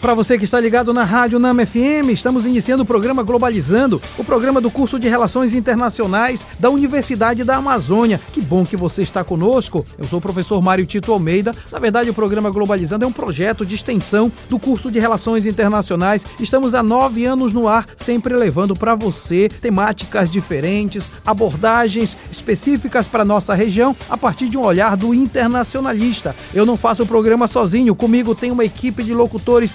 Para você que está ligado na Rádio Nama FM, estamos iniciando o programa Globalizando, o programa do curso de Relações Internacionais da Universidade da Amazônia. Que bom que você está conosco. Eu sou o professor Mário Tito Almeida. Na verdade, o programa Globalizando é um projeto de extensão do curso de Relações Internacionais. Estamos há nove anos no ar, sempre levando para você temáticas diferentes, abordagens específicas para nossa região a partir de um olhar do internacionalista. Eu não faço o programa sozinho, comigo tem uma equipe de locutores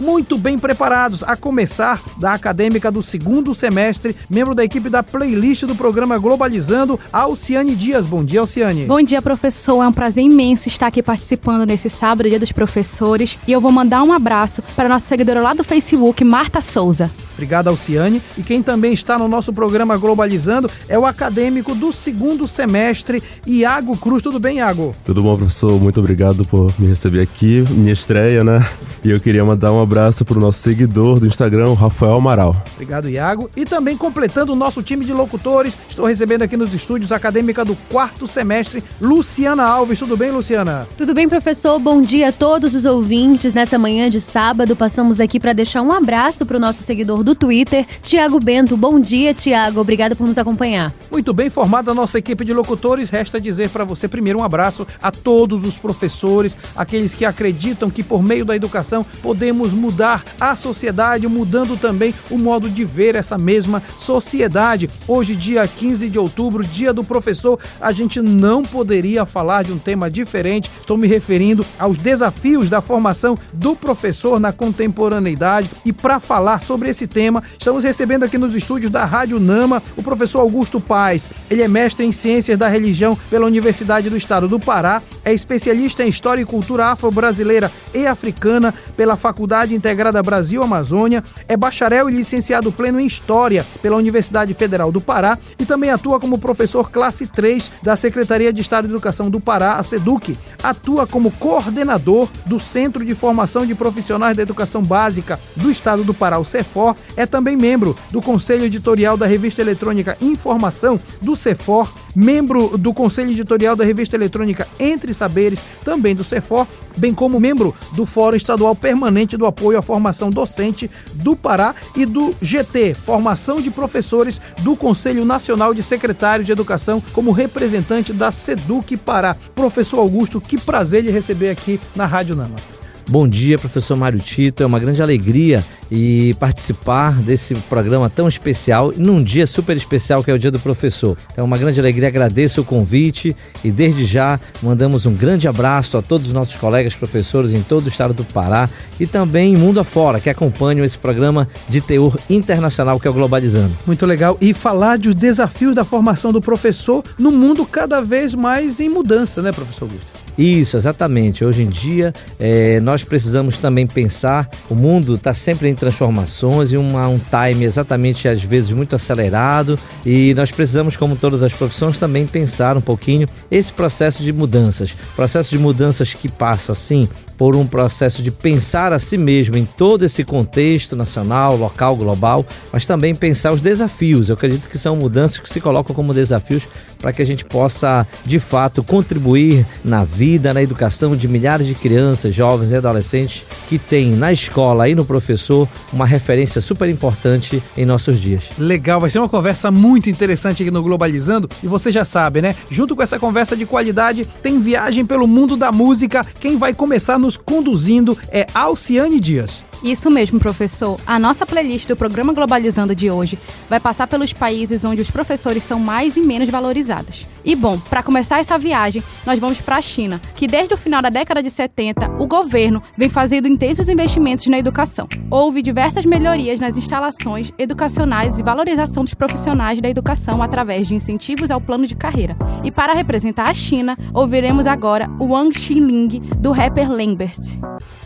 muito bem preparados, a começar da acadêmica do segundo semestre, membro da equipe da playlist do programa Globalizando, Alciane Dias. Bom dia, Alciane. Bom dia, professor. É um prazer imenso estar aqui participando nesse sábado, Dia dos Professores. E eu vou mandar um abraço para a nossa seguidora lá do Facebook, Marta Souza. Obrigado, Alciane. E quem também está no nosso programa Globalizando é o acadêmico do segundo semestre, Iago Cruz. Tudo bem, Iago? Tudo bom, professor? Muito obrigado por me receber aqui, minha estreia, né? E eu queria mandar um abraço para o nosso seguidor do Instagram, Rafael Amaral. Obrigado, Iago. E também completando o nosso time de locutores, estou recebendo aqui nos estúdios acadêmica do quarto semestre, Luciana Alves. Tudo bem, Luciana? Tudo bem, professor? Bom dia a todos os ouvintes. Nessa manhã de sábado, passamos aqui para deixar um abraço para o nosso seguidor do Twitter, Tiago Bento. Bom dia, Tiago. Obrigada por nos acompanhar. Muito bem formada a nossa equipe de locutores. Resta dizer para você primeiro um abraço a todos os professores, aqueles que acreditam que por meio da educação podemos mudar a sociedade, mudando também o modo de ver essa mesma sociedade. Hoje, dia 15 de outubro, dia do professor, a gente não poderia falar de um tema diferente. Estou me referindo aos desafios da formação do professor na contemporaneidade e para falar sobre esse tema tema. Estamos recebendo aqui nos estúdios da Rádio Nama o professor Augusto Paz. Ele é mestre em Ciências da Religião pela Universidade do Estado do Pará, é especialista em História e Cultura Afro-Brasileira e Africana pela Faculdade Integrada Brasil-Amazônia, é bacharel e licenciado pleno em História pela Universidade Federal do Pará e também atua como professor classe 3 da Secretaria de Estado de Educação do Pará, a SEDUC. Atua como coordenador do Centro de Formação de Profissionais da Educação Básica do Estado do Pará, o CEFOR, é também membro do Conselho Editorial da revista eletrônica Informação, do CEFOR, membro do Conselho Editorial da revista eletrônica Entre Saberes, também do CEFOR, bem como membro do Fórum Estadual Permanente do Apoio à Formação Docente do Pará e do GT, Formação de Professores do Conselho Nacional de Secretários de Educação, como representante da SEDUC Pará. Professor Augusto, que prazer de receber aqui na Rádio Nama. Bom dia, professor Mário Tito. É uma grande alegria e participar desse programa tão especial num dia super especial que é o Dia do Professor. Então, é uma grande alegria, agradeço o convite e desde já mandamos um grande abraço a todos os nossos colegas professores em todo o estado do Pará e também mundo afora que acompanham esse programa de teor internacional que é o Globalizando. Muito legal. E falar de desafio da formação do professor no mundo cada vez mais em mudança, né, professor Augusto? Isso, exatamente. Hoje em dia, é, nós precisamos também pensar, o mundo está sempre em transformações e uma, um time exatamente, às vezes, muito acelerado e nós precisamos, como todas as profissões, também pensar um pouquinho esse processo de mudanças. Processo de mudanças que passa, sim, por um processo de pensar a si mesmo em todo esse contexto nacional, local, global, mas também pensar os desafios. Eu acredito que são mudanças que se colocam como desafios para que a gente possa, de fato, contribuir na vida, na educação de milhares de crianças, jovens e adolescentes que têm na escola e no professor uma referência super importante em nossos dias. Legal, vai ser uma conversa muito interessante aqui no Globalizando e você já sabe, né? Junto com essa conversa de qualidade, tem viagem pelo mundo da música. Quem vai começar nos conduzindo é Alciane Dias. Isso mesmo, professor. A nossa playlist do programa Globalizando de hoje vai passar pelos países onde os professores são mais e menos valorizados. E bom, para começar essa viagem, nós vamos para a China, que desde o final da década de 70, o governo vem fazendo intensos investimentos na educação. Houve diversas melhorias nas instalações educacionais e valorização dos profissionais da educação através de incentivos ao plano de carreira. E para representar a China, ouviremos agora o Wang Xinling do rapper Lambert.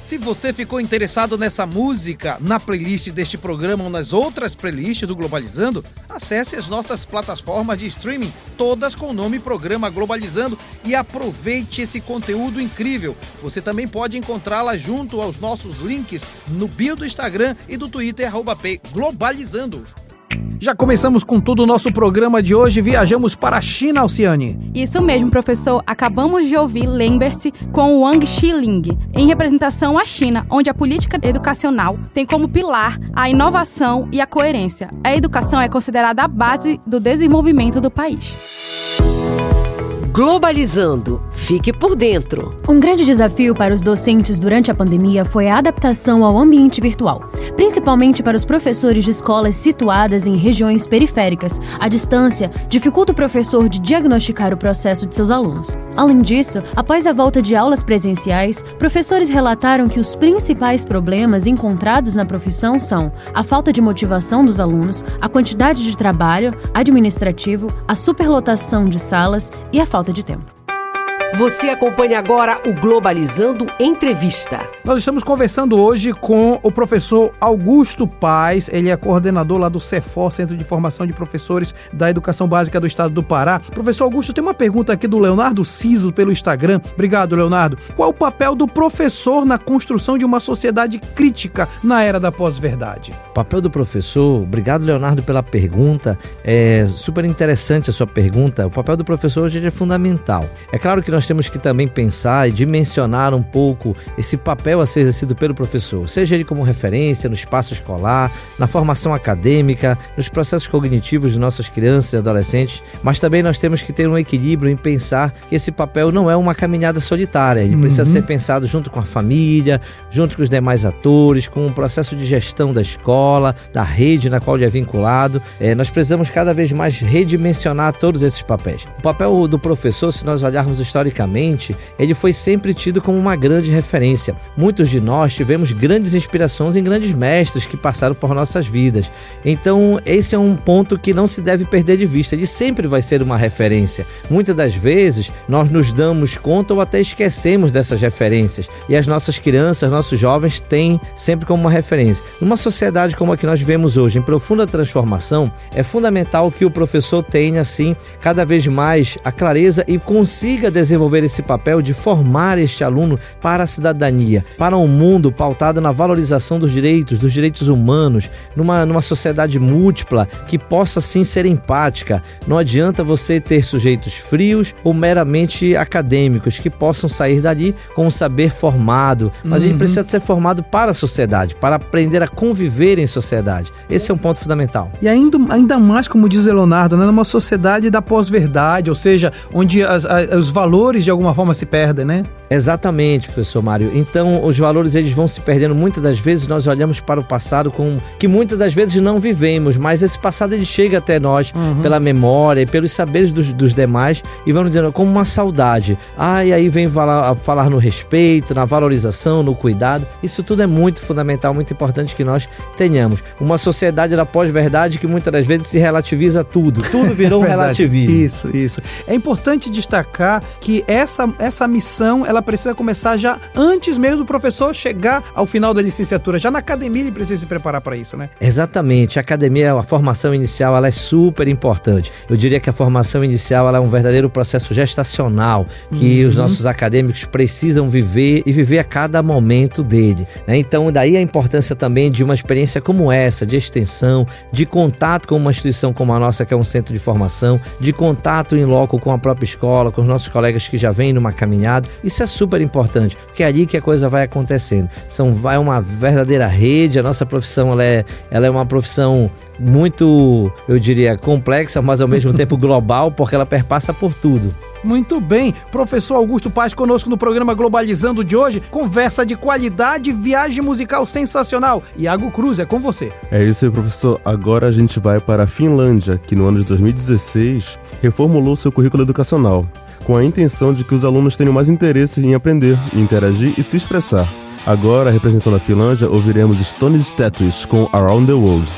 Se você ficou interessado nessa música, na playlist deste programa ou nas outras playlists do Globalizando, acesse as nossas plataformas de streaming, todas com o nome Programa Globalizando, e aproveite esse conteúdo incrível. Você também pode encontrá-la junto aos nossos links no bio do Instagram e do Twitter, arroba P Globalizando. Já começamos com tudo o nosso programa de hoje. Viajamos para a China, Alciane. Isso mesmo, professor. Acabamos de ouvir Lembre-se com Wang Xiling, em representação à China, onde a política educacional tem como pilar a inovação e a coerência. A educação é considerada a base do desenvolvimento do país. Globalizando. Fique por dentro. Um grande desafio para os docentes durante a pandemia foi a adaptação ao ambiente virtual, principalmente para os professores de escolas situadas em regiões periféricas. A distância dificulta o professor de diagnosticar o processo de seus alunos. Além disso, após a volta de aulas presenciais, professores relataram que os principais problemas encontrados na profissão são a falta de motivação dos alunos, a quantidade de trabalho administrativo, a superlotação de salas e a falta falta de tempo. Você acompanha agora o Globalizando Entrevista. Nós estamos conversando hoje com o professor Augusto Paz. Ele é coordenador lá do CEFOR, Centro de Formação de Professores da Educação Básica do Estado do Pará. Professor Augusto, tem uma pergunta aqui do Leonardo Ciso pelo Instagram. Obrigado, Leonardo. Qual o papel do professor na construção de uma sociedade crítica na era da pós-verdade? O papel do professor, obrigado, Leonardo, pela pergunta. É super interessante a sua pergunta. O papel do professor hoje é fundamental. É claro que nós nós temos que também pensar e dimensionar um pouco esse papel a ser exercido pelo professor, seja ele como referência no espaço escolar, na formação acadêmica, nos processos cognitivos de nossas crianças e adolescentes, mas também nós temos que ter um equilíbrio em pensar que esse papel não é uma caminhada solitária, ele uhum. precisa ser pensado junto com a família, junto com os demais atores, com o processo de gestão da escola, da rede na qual ele é vinculado. É, nós precisamos cada vez mais redimensionar todos esses papéis. O papel do professor, se nós olharmos historicamente, historicamente, ele foi sempre tido como uma grande referência. Muitos de nós tivemos grandes inspirações em grandes mestres que passaram por nossas vidas. Então, esse é um ponto que não se deve perder de vista. Ele sempre vai ser uma referência. Muitas das vezes, nós nos damos conta ou até esquecemos dessas referências. E as nossas crianças, nossos jovens têm sempre como uma referência. Numa sociedade como a que nós vivemos hoje, em profunda transformação, é fundamental que o professor tenha, assim, cada vez mais a clareza e consiga desenvolver desenvolver esse papel de formar este aluno para a cidadania, para um mundo pautado na valorização dos direitos, dos direitos humanos, numa, numa sociedade múltipla que possa sim ser empática. Não adianta você ter sujeitos frios ou meramente acadêmicos que possam sair dali com um saber formado, mas uhum. ele precisa ser formado para a sociedade, para aprender a conviver em sociedade. Esse é um ponto fundamental. E ainda, ainda mais, como diz Leonardo, né, numa sociedade da pós-verdade, ou seja, onde as, as, os valores valores de alguma forma se perdem, né? Exatamente, professor Mário. Então, os valores eles vão se perdendo. Muitas das vezes nós olhamos para o passado com que muitas das vezes não vivemos, mas esse passado ele chega até nós uhum. pela memória e pelos saberes dos, dos demais e vamos dizendo como uma saudade. Ah, e aí vem falar, falar no respeito, na valorização, no cuidado. Isso tudo é muito fundamental, muito importante que nós tenhamos. Uma sociedade da pós-verdade que muitas das vezes se relativiza tudo. Tudo virou um relativismo. Isso, isso. É importante destacar que essa, essa missão ela precisa começar já antes mesmo do professor chegar ao final da licenciatura. Já na academia ele precisa se preparar para isso, né? Exatamente. A academia, a formação inicial, ela é super importante. Eu diria que a formação inicial ela é um verdadeiro processo gestacional que uhum. os nossos acadêmicos precisam viver e viver a cada momento dele. Né? Então, daí a importância também de uma experiência como essa, de extensão, de contato com uma instituição como a nossa, que é um centro de formação, de contato em loco com a própria escola, com os nossos colegas que já vêm numa caminhada. Isso é super importante, porque é ali que a coisa vai acontecendo. São, vai uma verdadeira rede, a nossa profissão ela é, ela é uma profissão muito, eu diria, complexa, mas ao mesmo tempo global, porque ela perpassa por tudo. Muito bem, professor Augusto Paz conosco no programa Globalizando de hoje. Conversa de qualidade, viagem musical sensacional. Iago Cruz, é com você. É isso aí, professor. Agora a gente vai para a Finlândia, que no ano de 2016 reformulou seu currículo educacional com a intenção de que os alunos tenham mais interesse em aprender, interagir e se expressar. Agora, representando a Finlândia, ouviremos Stone Statues com Around the World.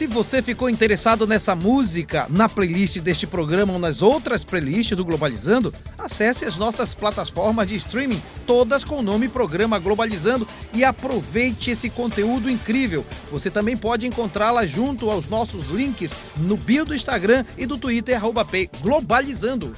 Se você ficou interessado nessa música, na playlist deste programa ou nas outras playlists do Globalizando, acesse as nossas plataformas de streaming, todas com o nome Programa Globalizando, e aproveite esse conteúdo incrível. Você também pode encontrá-la junto aos nossos links no bio do Instagram e do Twitter, arroba Globalizando.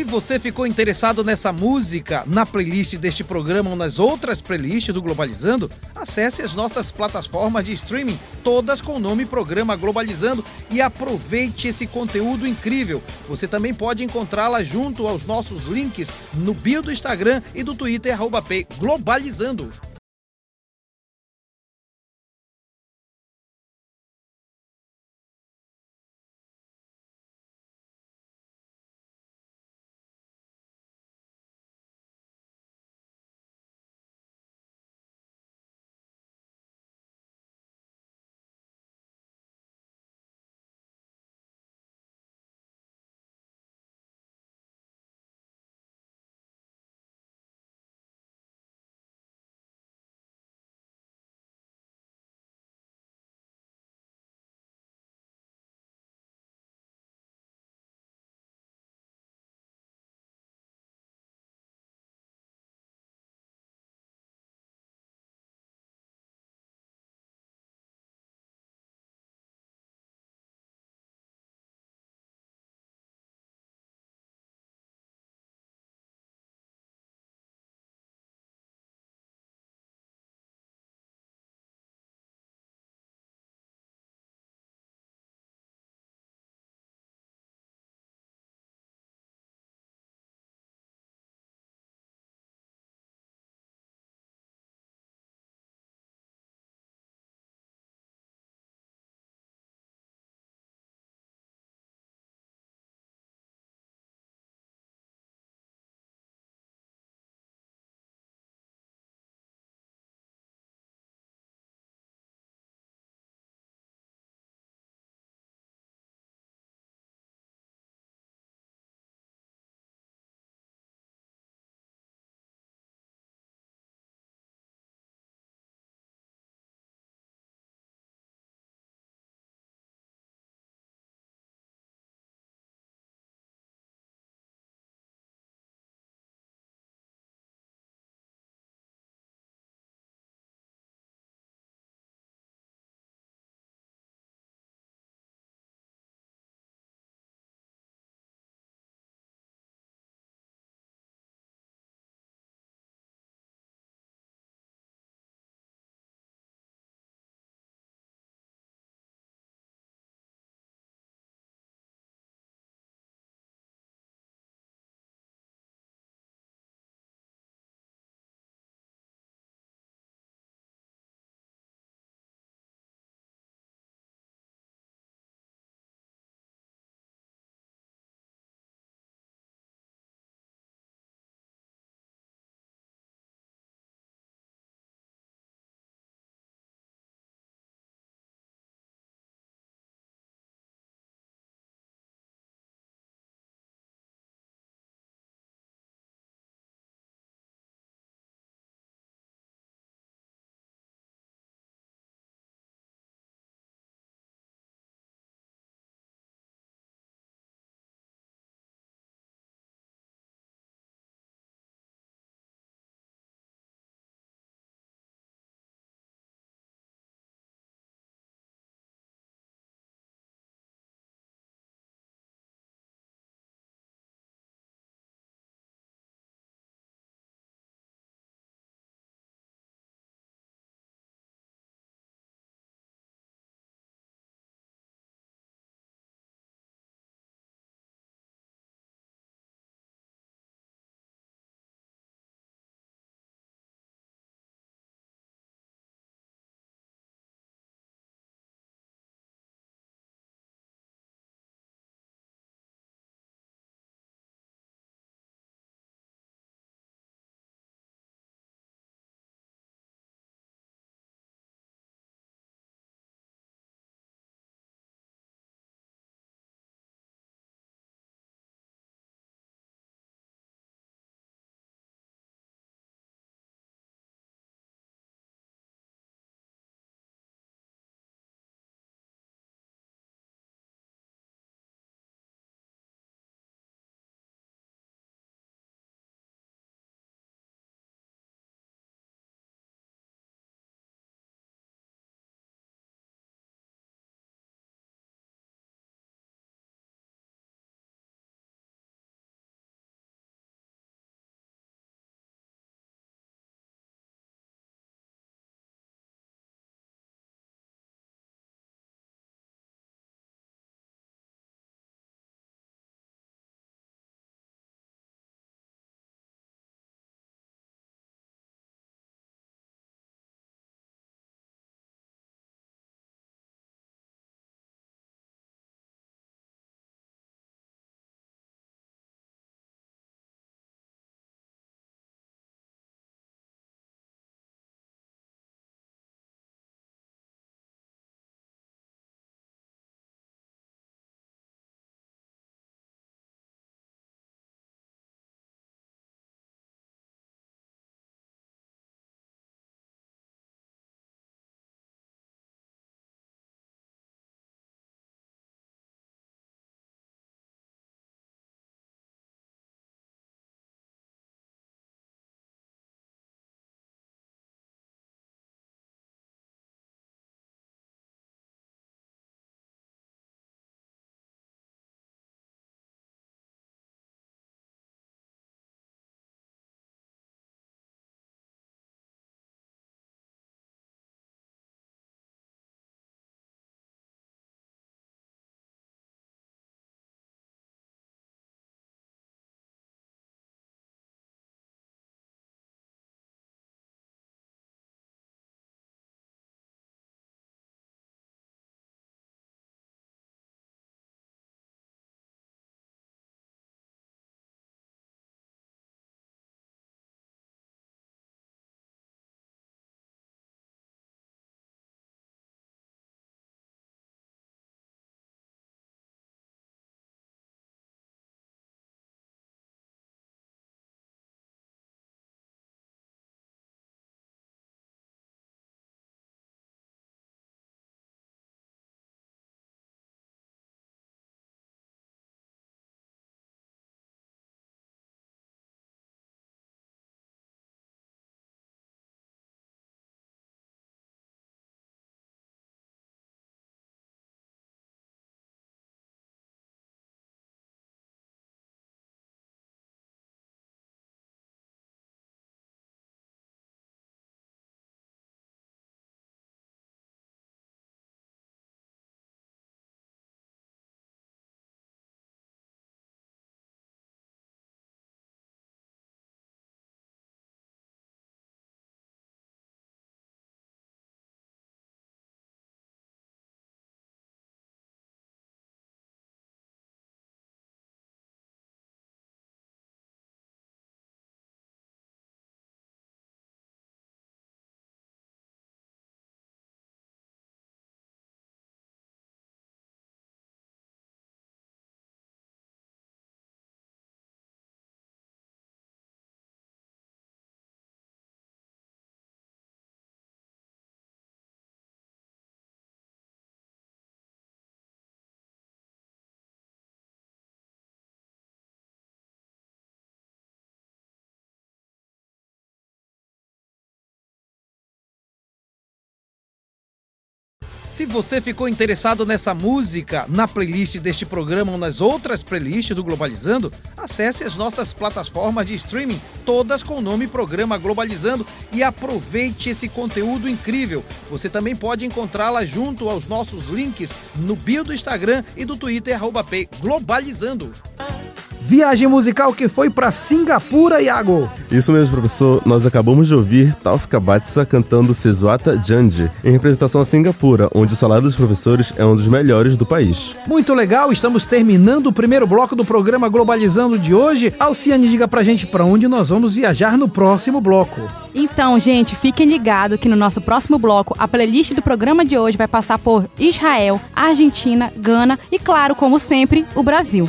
Se você ficou interessado nessa música, na playlist deste programa ou nas outras playlists do Globalizando, acesse as nossas plataformas de streaming, todas com o nome Programa Globalizando, e aproveite esse conteúdo incrível. Você também pode encontrá-la junto aos nossos links no bio do Instagram e do Twitter, arroba P Globalizando. Se você ficou interessado nessa música, na playlist deste programa ou nas outras playlists do Globalizando, acesse as nossas plataformas de streaming, todas com o nome Programa Globalizando, e aproveite esse conteúdo incrível. Você também pode encontrá-la junto aos nossos links no bio do Instagram e do Twitter, arroba P Globalizando. Viagem musical que foi para Singapura, Iago. Isso mesmo, professor. Nós acabamos de ouvir Taufika Batsa cantando Sesuata Janji, em representação a Singapura, onde o salário dos professores é um dos melhores do país. Muito legal, estamos terminando o primeiro bloco do programa Globalizando de hoje. Alciane, diga pra gente para onde nós vamos viajar no próximo bloco. Então, gente, fiquem ligados que no nosso próximo bloco, a playlist do programa de hoje vai passar por Israel, Argentina, Gana e, claro, como sempre, o Brasil.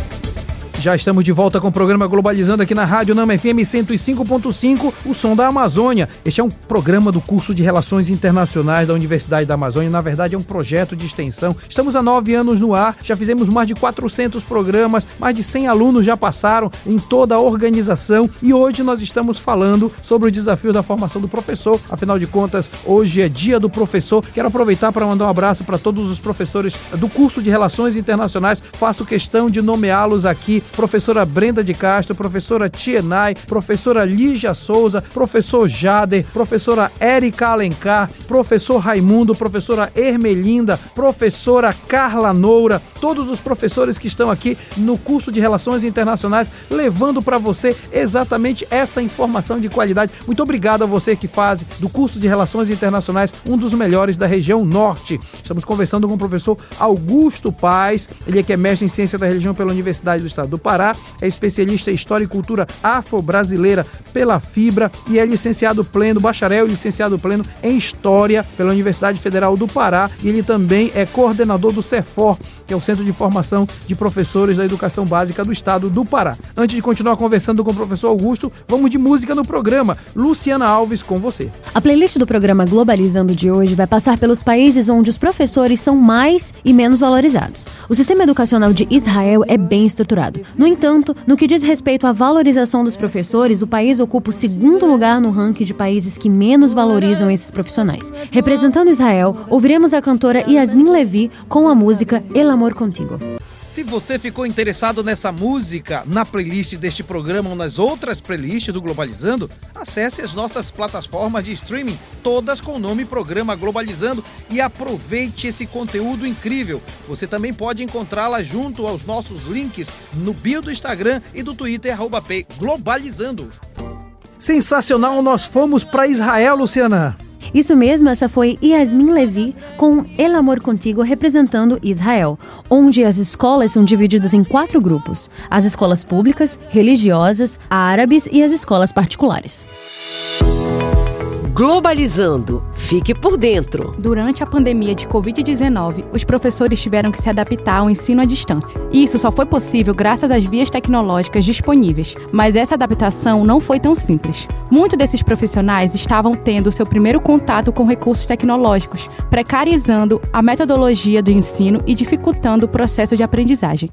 Já estamos de volta com o programa Globalizando aqui na Rádio Nama FM 105.5, o som da Amazônia. Este é um programa do curso de Relações Internacionais da Universidade da Amazônia. Na verdade, é um projeto de extensão. Estamos há nove anos no ar, já fizemos mais de 400 programas, mais de 100 alunos já passaram em toda a organização e hoje nós estamos falando sobre o desafio da formação do professor. Afinal de contas, hoje é dia do professor. Quero aproveitar para mandar um abraço para todos os professores do curso de Relações Internacionais. Faço questão de nomeá-los aqui professora Brenda de Castro, professora Tienai, professora Lígia Souza, professor Jader, professora Érica Alencar, professor Raimundo, professora Ermelinda, professora Carla Noura, todos os professores que estão aqui no curso de Relações Internacionais, levando para você exatamente essa informação de qualidade. Muito obrigado a você que faz do curso de Relações Internacionais um dos melhores da região norte. Estamos conversando com o professor Augusto Paz, ele é que é mestre em Ciência da Religião pela Universidade do Estado do Pará, é especialista em História e Cultura Afro-Brasileira pela Fibra e é licenciado pleno, bacharel e licenciado pleno em História pela Universidade Federal do Pará e ele também é coordenador do CEFOR, que é o Centro de Formação de Professores da Educação Básica do Estado do Pará. Antes de continuar conversando com o professor Augusto, vamos de música no programa. Luciana Alves com você. A playlist do programa Globalizando de hoje vai passar pelos países onde os professores são mais e menos valorizados. O sistema educacional de Israel é bem estruturado. No entanto, no que diz respeito à valorização dos professores, o país ocupa o segundo lugar no ranking de países que menos valorizam esses profissionais. Representando Israel, ouviremos a cantora Yasmin Levi com a música El Amor Contigo. Se você ficou interessado nessa música, na playlist deste programa ou nas outras playlists do Globalizando, acesse as nossas plataformas de streaming, todas com o nome Programa Globalizando, e aproveite esse conteúdo incrível. Você também pode encontrá-la junto aos nossos links no bio do Instagram e do Twitter, Globalizando. Sensacional, nós fomos para Israel, Luciana. Isso mesmo, essa foi Yasmin Levi com El Amor Contigo representando Israel, onde as escolas são divididas em quatro grupos: as escolas públicas, religiosas, árabes e as escolas particulares. Globalizando. Fique por dentro. Durante a pandemia de Covid-19, os professores tiveram que se adaptar ao ensino à distância. Isso só foi possível graças às vias tecnológicas disponíveis, mas essa adaptação não foi tão simples. Muitos desses profissionais estavam tendo seu primeiro contato com recursos tecnológicos, precarizando a metodologia do ensino e dificultando o processo de aprendizagem.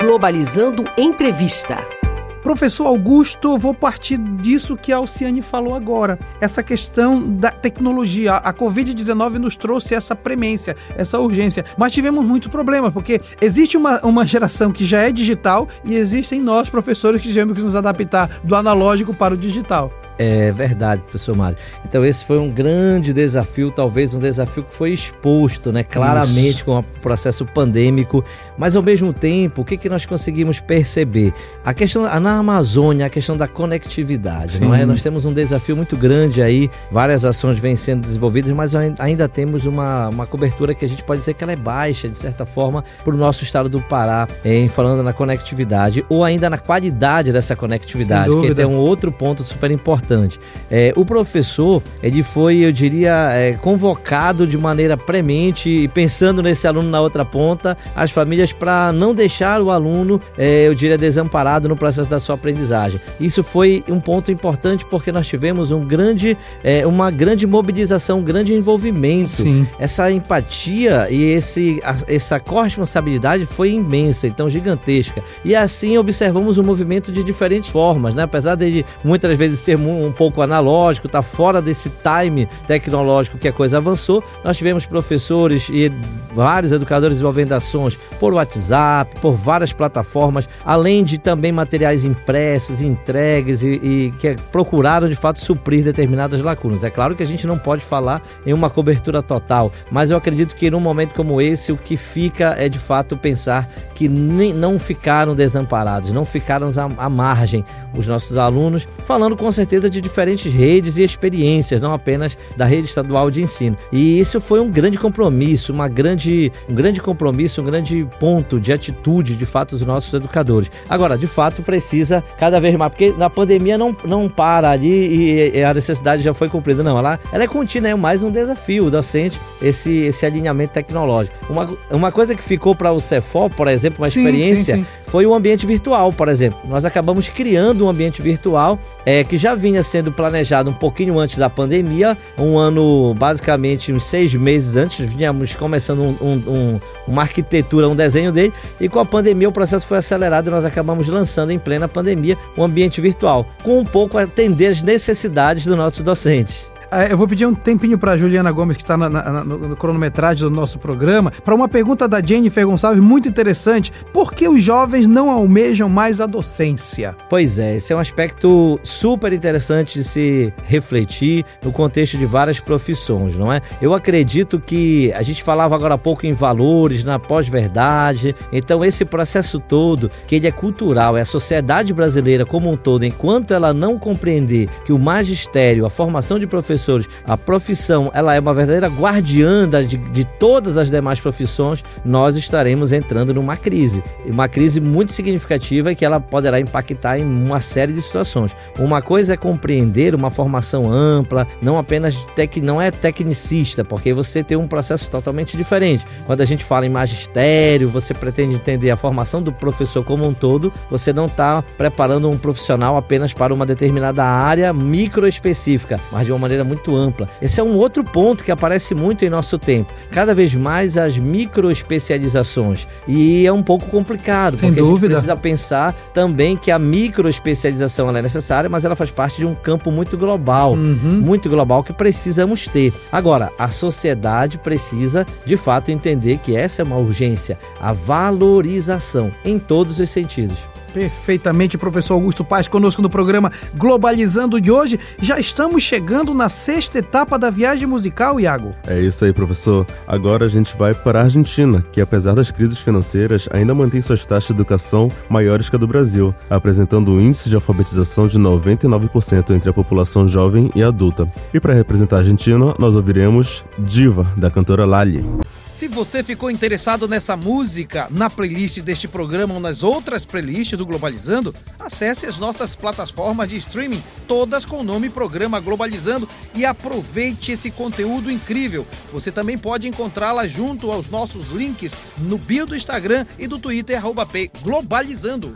Globalizando Entrevista. Professor Augusto, vou partir disso que a Alciane falou agora. Essa questão da tecnologia. A Covid-19 nos trouxe essa premência, essa urgência. Mas tivemos muitos problemas, porque existe uma, uma geração que já é digital e existem nós, professores, que tivemos que nos adaptar do analógico para o digital. É verdade, professor Mário. Então esse foi um grande desafio, talvez um desafio que foi exposto, né, claramente Isso. com o processo pandêmico, mas ao mesmo tempo, o que, que nós conseguimos perceber? A questão na Amazônia, a questão da conectividade, Sim. não é? Nós temos um desafio muito grande aí, várias ações vêm sendo desenvolvidas, mas ainda temos uma, uma cobertura que a gente pode dizer que ela é baixa, de certa forma, para o nosso estado do Pará, em falando na conectividade, ou ainda na qualidade dessa conectividade, que é um outro ponto super importante importante. É, o professor, ele foi, eu diria, é, convocado de maneira premente e pensando nesse aluno na outra ponta, as famílias para não deixar o aluno, é, eu diria, desamparado no processo da sua aprendizagem. Isso foi um ponto importante porque nós tivemos um grande, é, uma grande mobilização, um grande envolvimento. Sim. Essa empatia e esse, a, essa corresponsabilidade foi imensa, então gigantesca. E assim observamos o movimento de diferentes formas, né? apesar de muitas vezes ser muito um, um pouco analógico, está fora desse time tecnológico que a coisa avançou. Nós tivemos professores e vários educadores desenvolvendo ações por WhatsApp, por várias plataformas, além de também materiais impressos, entregues e, e que procuraram de fato suprir determinadas lacunas. É claro que a gente não pode falar em uma cobertura total, mas eu acredito que num momento como esse o que fica é de fato pensar que nem, não ficaram desamparados, não ficaram à, à margem os nossos alunos, falando com certeza de diferentes redes e experiências, não apenas da rede estadual de ensino. E isso foi um grande compromisso, uma grande, um grande compromisso, um grande ponto de atitude de fato dos nossos educadores. Agora, de fato, precisa cada vez mais, porque na pandemia não, não para ali e, a necessidade já foi cumprida, não. Ela, ela é contínua, é mais um desafio docente esse, esse alinhamento tecnológico. Uma, uma coisa que ficou para o Cefol, por exemplo, uma sim, experiência, sim, sim. Foi o ambiente virtual, por exemplo. Nós acabamos criando um ambiente virtual é, que já vinha sendo planejado um pouquinho antes da pandemia, um ano, basicamente, uns seis meses antes, vínhamos começando um, um, um, uma arquitetura, um desenho dele, e com a pandemia o processo foi acelerado e nós acabamos lançando em plena pandemia um ambiente virtual, com um pouco atender as necessidades do nosso docente. É, eu vou pedir um tempinho para Juliana Gomes, que está no cronometragem do nosso programa, para uma pergunta da Jennifer Gonçalves muito interessante. Por que os jovens não almejam mais a docência? Pois é, esse é um aspecto super interessante de se refletir no contexto de várias profissões, não é? Eu acredito que a gente falava agora há pouco em valores, na pós-verdade, então esse processo todo, que ele é cultural, é a sociedade brasileira como um todo, enquanto ela não compreender que o magistério, a formação de professores, professores, a profissão ela é uma verdadeira guardiã de, de todas as demais profissões, nós estaremos entrando numa crise. Uma crise muito significativa que ela poderá impactar em uma série de situações. Uma coisa é compreender uma formação ampla, não apenas tec, não é tecnicista, porque você tem um processo totalmente diferente. Quando a gente fala em magistério, você pretende entender a formação do professor como um todo, você não está preparando um profissional apenas para uma determinada área micro específica, mas de uma maneira muito muito ampla. Esse é um outro ponto que aparece muito em nosso tempo. Cada vez mais as microespecializações. E é um pouco complicado, Sem porque dúvida. a gente precisa pensar também que a microespecialização é necessária, mas ela faz parte de um campo muito global, uhum. muito global que precisamos ter. Agora, a sociedade precisa de fato entender que essa é uma urgência, a valorização em todos os sentidos. Perfeitamente, professor Augusto Paz, conosco no programa Globalizando de hoje. Já estamos chegando na sexta etapa da viagem musical, Iago. É isso aí, professor. Agora a gente vai para a Argentina, que apesar das crises financeiras, ainda mantém suas taxas de educação maiores que a do Brasil, apresentando um índice de alfabetização de 99% entre a população jovem e adulta. E para representar a Argentina, nós ouviremos Diva, da cantora Lali. Se você ficou interessado nessa música, na playlist deste programa ou nas outras playlists do Globalizando, acesse as nossas plataformas de streaming, todas com o nome Programa Globalizando, e aproveite esse conteúdo incrível. Você também pode encontrá-la junto aos nossos links no bio do Instagram e do Twitter, arroba P Globalizando.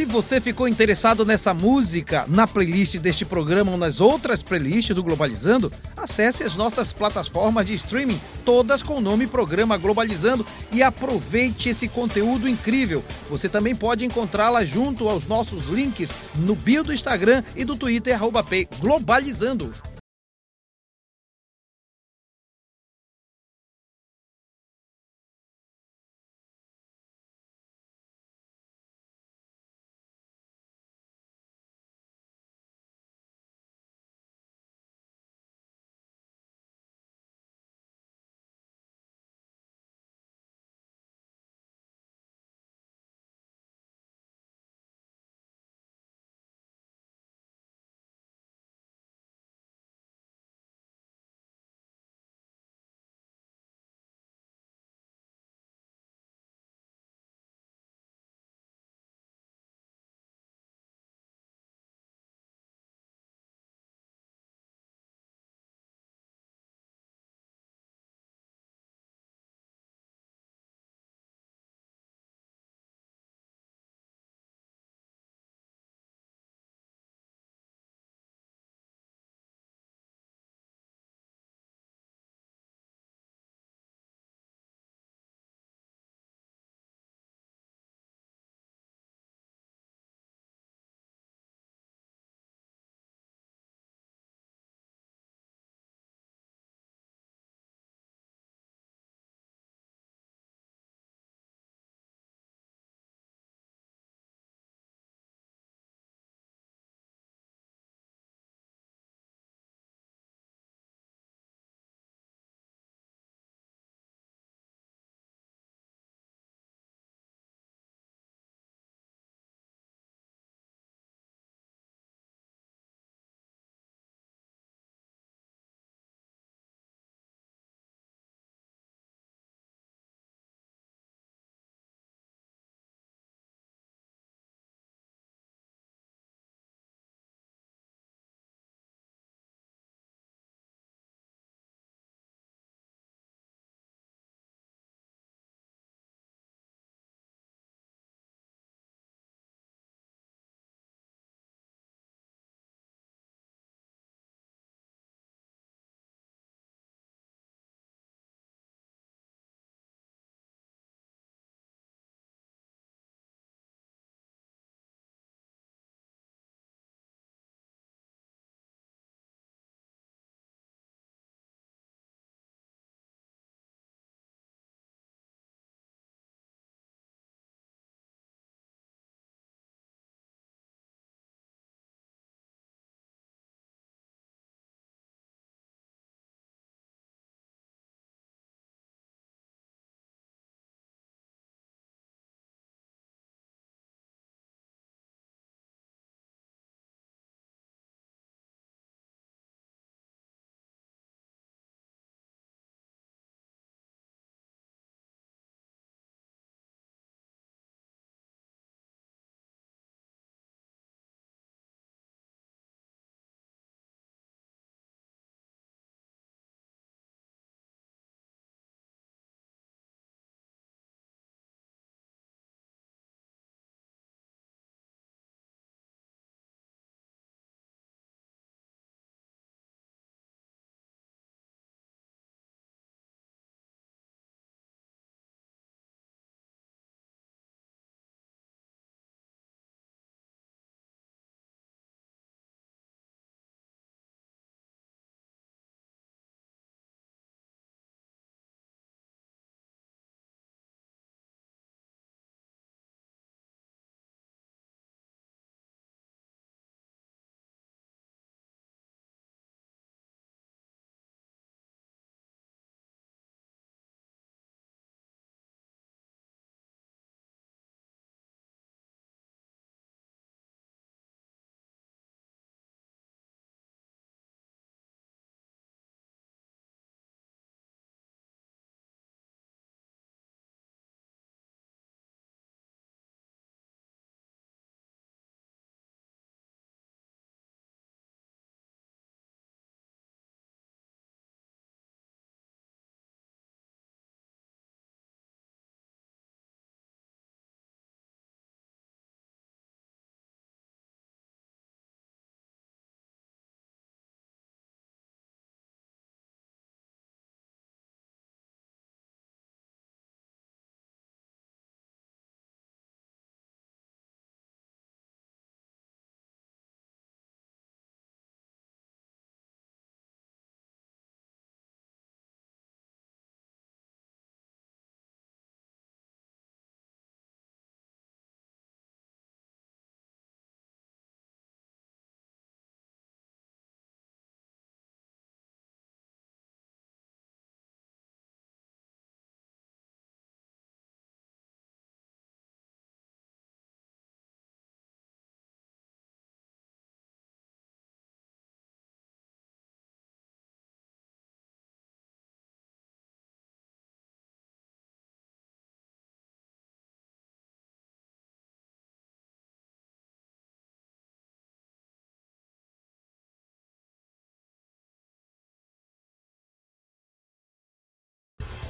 Se você ficou interessado nessa música, na playlist deste programa ou nas outras playlists do Globalizando, acesse as nossas plataformas de streaming, todas com o nome Programa Globalizando, e aproveite esse conteúdo incrível. Você também pode encontrá-la junto aos nossos links no bio do Instagram e do Twitter, arroba P Globalizando.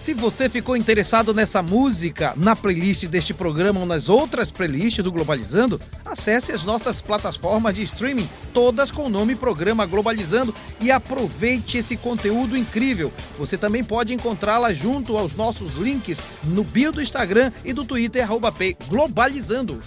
Se você ficou interessado nessa música, na playlist deste programa ou nas outras playlists do Globalizando, acesse as nossas plataformas de streaming, todas com o nome Programa Globalizando, e aproveite esse conteúdo incrível. Você também pode encontrá-la junto aos nossos links no bio do Instagram e do Twitter, arroba P Globalizando.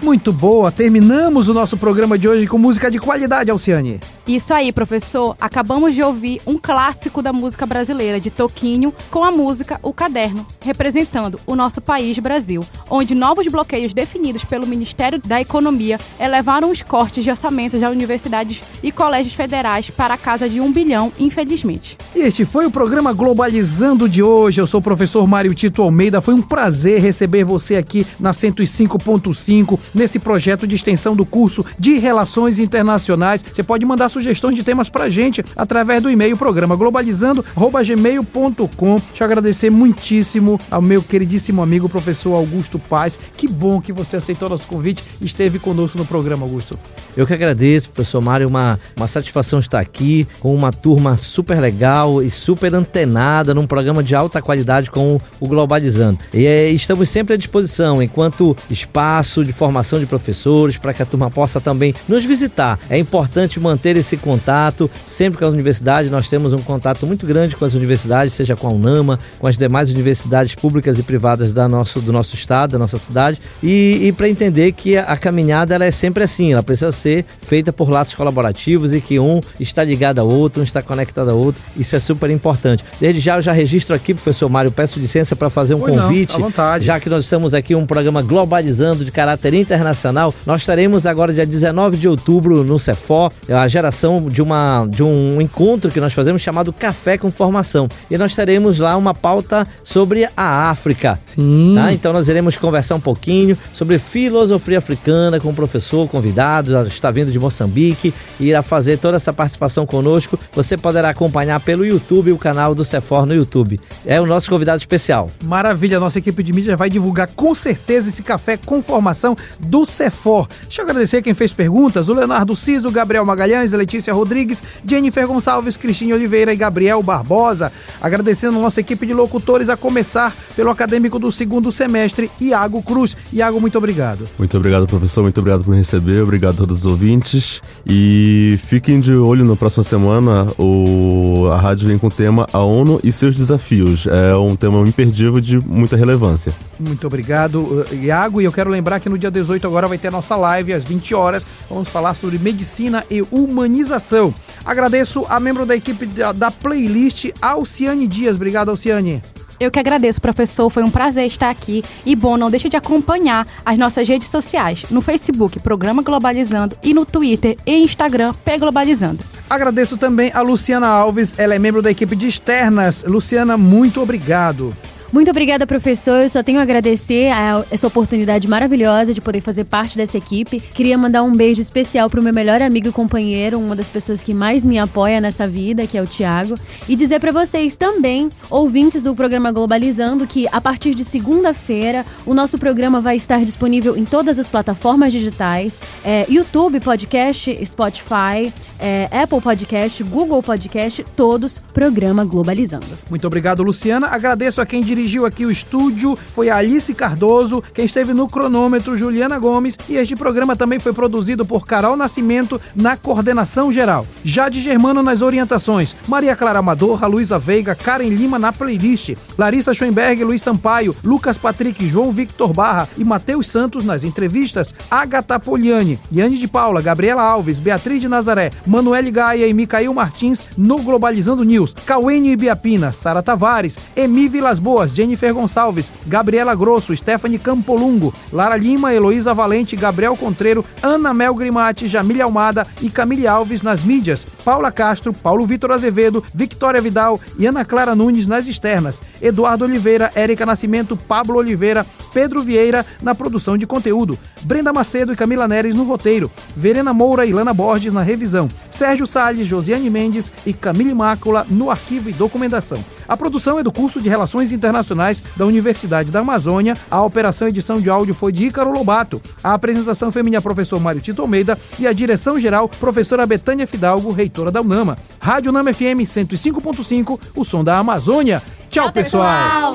Muito boa, terminamos o nosso programa de hoje com música de qualidade, Alciane. Isso aí, professor. Acabamos de ouvir um clássico da música brasileira, de Toquinho, com a música O Caderno, representando o nosso país Brasil, onde novos bloqueios definidos pelo Ministério da Economia elevaram os cortes de orçamentos das universidades e colégios federais para a casa de um bilhão, infelizmente. E este foi o programa Globalizando de hoje. Eu sou o professor Mário Tito Almeida. Foi um prazer receber você aqui na 105.5 nesse projeto de extensão do curso de Relações Internacionais. Você pode mandar sugestões de temas pra gente através do e-mail programa globalizando@gmail.com. Deixa eu agradecer muitíssimo ao meu queridíssimo amigo professor Augusto Paz. Que bom que você aceitou nosso convite e esteve conosco no programa, Augusto. Eu que agradeço, professor Mário, uma, uma satisfação estar aqui com uma turma super legal e super antenada num programa de alta qualidade com o Globalizando. E é, estamos sempre à disposição enquanto espaço de formação formação de professores, para que a turma possa também nos visitar. É importante manter esse contato sempre com a universidade. Nós temos um contato muito grande com as universidades, seja com a UNAMA, com as demais universidades públicas e privadas da nosso, do nosso estado, da nossa cidade, e, e para entender que a, a caminhada ela é sempre assim, ela precisa ser feita por laços colaborativos e que um está ligado ao outro, um está conectado ao outro. Isso é super importante. Desde já eu já registro aqui, professor Mário, peço licença para fazer um convite, não, já que nós estamos aqui um programa globalizando de caráter internacional. Nós estaremos agora dia 19 de outubro no Cefor, a geração de uma de um encontro que nós fazemos chamado Café com Formação. E nós teremos lá uma pauta sobre a África. Sim. Tá? Então nós iremos conversar um pouquinho sobre filosofia africana com o professor convidado, está vindo de Moçambique e irá fazer toda essa participação conosco. Você poderá acompanhar pelo YouTube o canal do Cefor no YouTube. É o nosso convidado especial. Maravilha, nossa equipe de mídia vai divulgar com certeza esse café com formação do Cefor. Deixa eu agradecer quem fez perguntas: o Leonardo Ciso, Gabriel Magalhães, Letícia Rodrigues, Jennifer Gonçalves, Cristine Oliveira e Gabriel Barbosa. Agradecendo a nossa equipe de locutores, a começar pelo acadêmico do segundo semestre, Iago Cruz. Iago, muito obrigado. Muito obrigado, professor. Muito obrigado por me receber. Obrigado a todos os ouvintes. E fiquem de olho na próxima semana. O... A rádio vem com o tema A ONU e seus desafios. É um tema imperdível de muita relevância. Muito obrigado, Iago. E eu quero lembrar que no dia 18 agora vai ter a nossa live às 20 horas. Vamos falar sobre medicina e humanização. Agradeço a membro da equipe da, da playlist, Alciane Dias. Obrigado, Alciane. Eu que agradeço, professor. Foi um prazer estar aqui. E bom, não deixe de acompanhar as nossas redes sociais. No Facebook, Programa Globalizando, e no Twitter e Instagram, P Globalizando. Agradeço também a Luciana Alves, ela é membro da equipe de externas. Luciana, muito obrigado. Muito obrigada, professor. Eu só tenho a agradecer a essa oportunidade maravilhosa de poder fazer parte dessa equipe. Queria mandar um beijo especial para o meu melhor amigo e companheiro, uma das pessoas que mais me apoia nessa vida, que é o Tiago. E dizer para vocês também, ouvintes do programa Globalizando, que a partir de segunda-feira o nosso programa vai estar disponível em todas as plataformas digitais: é, YouTube, podcast, Spotify, é, Apple Podcast, Google Podcast, todos programa Globalizando. Muito obrigado, Luciana. Agradeço a quem dirigiu aqui o estúdio, foi Alice Cardoso, quem esteve no cronômetro, Juliana Gomes, e este programa também foi produzido por Carol Nascimento na coordenação geral. Jade Germano nas orientações, Maria Clara Amador, Luísa Veiga, Karen Lima na playlist, Larissa Schoenberg, Luiz Sampaio, Lucas Patrick, João Victor Barra e Matheus Santos nas entrevistas, Agatha Poliani, Yane de Paula, Gabriela Alves, Beatriz de Nazaré, Manuel Gaia e Micael Martins no Globalizando News, Cauene Ibiapina, Sara Tavares, Emi Vilas Boas, Jennifer Gonçalves, Gabriela Grosso, Stephanie Campolungo, Lara Lima, Heloísa Valente, Gabriel Contreiro, Ana Mel Grimati, Jamília Almada e Camille Alves nas mídias, Paula Castro, Paulo Vitor Azevedo, Victoria Vidal e Ana Clara Nunes nas externas, Eduardo Oliveira, Érica Nascimento, Pablo Oliveira, Pedro Vieira na produção de conteúdo, Brenda Macedo e Camila Neres no roteiro, Verena Moura e Lana Borges na revisão, Sérgio Salles, Josiane Mendes e Camille Mácula no arquivo e documentação. A produção é do curso de Relações Internacionais da Universidade da Amazônia. A operação e edição de áudio foi de Ícaro Lobato. A apresentação foi minha professor Mário Tito Almeida e a direção geral, professora Betânia Fidalgo, reitora da UNAMA. Rádio UNAMA FM 105.5, o som da Amazônia. Tchau, Tchau, pessoal.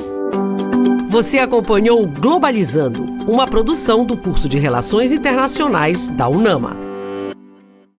Você acompanhou Globalizando, uma produção do curso de Relações Internacionais da UNAMA.